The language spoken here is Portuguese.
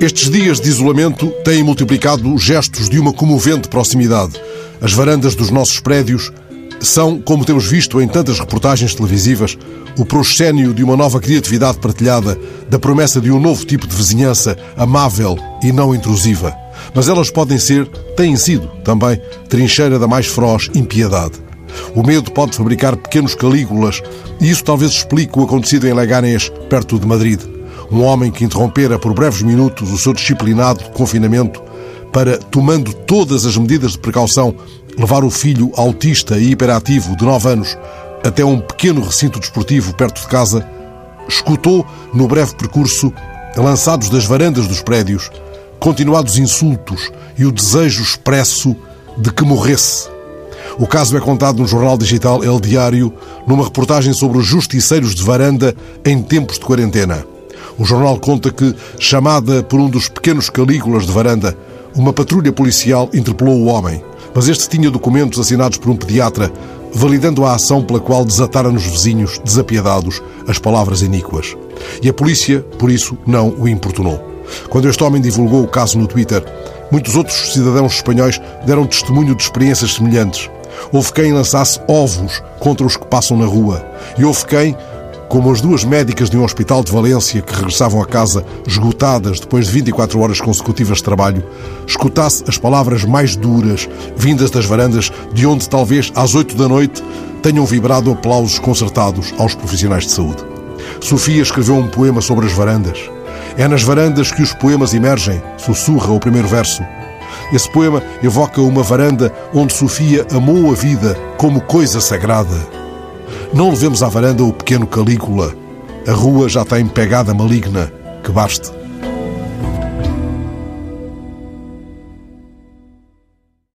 Estes dias de isolamento têm multiplicado os gestos de uma comovente proximidade. As varandas dos nossos prédios são, como temos visto em tantas reportagens televisivas, o proscénio de uma nova criatividade partilhada, da promessa de um novo tipo de vizinhança amável e não intrusiva. Mas elas podem ser, têm sido também, trincheira da mais feroz impiedade. O medo pode fabricar pequenos calígulas e isso talvez explique o acontecido em Leganés, perto de Madrid. Um homem que interrompera por breves minutos o seu disciplinado confinamento para, tomando todas as medidas de precaução, levar o filho autista e hiperativo de 9 anos até um pequeno recinto desportivo perto de casa, escutou, no breve percurso, lançados das varandas dos prédios, continuados insultos e o desejo expresso de que morresse. O caso é contado no jornal digital El Diário, numa reportagem sobre os justiceiros de varanda em tempos de quarentena. O jornal conta que, chamada por um dos pequenos calígulas de varanda, uma patrulha policial interpelou o homem, mas este tinha documentos assinados por um pediatra, validando a ação pela qual desatara nos vizinhos, desapiedados, as palavras iníquas. E a polícia, por isso, não o importunou. Quando este homem divulgou o caso no Twitter, muitos outros cidadãos espanhóis deram testemunho de experiências semelhantes. Houve quem lançasse ovos contra os que passam na rua. E houve quem, como as duas médicas de um hospital de Valência que regressavam a casa esgotadas depois de 24 horas consecutivas de trabalho, escutasse as palavras mais duras vindas das varandas de onde talvez às 8 da noite tenham vibrado aplausos concertados aos profissionais de saúde. Sofia escreveu um poema sobre as varandas. É nas varandas que os poemas emergem, sussurra o primeiro verso. Esse poema evoca uma varanda onde Sofia amou a vida como coisa sagrada. Não levemos à varanda o pequeno Calígula. A rua já tem pegada maligna. Que baste.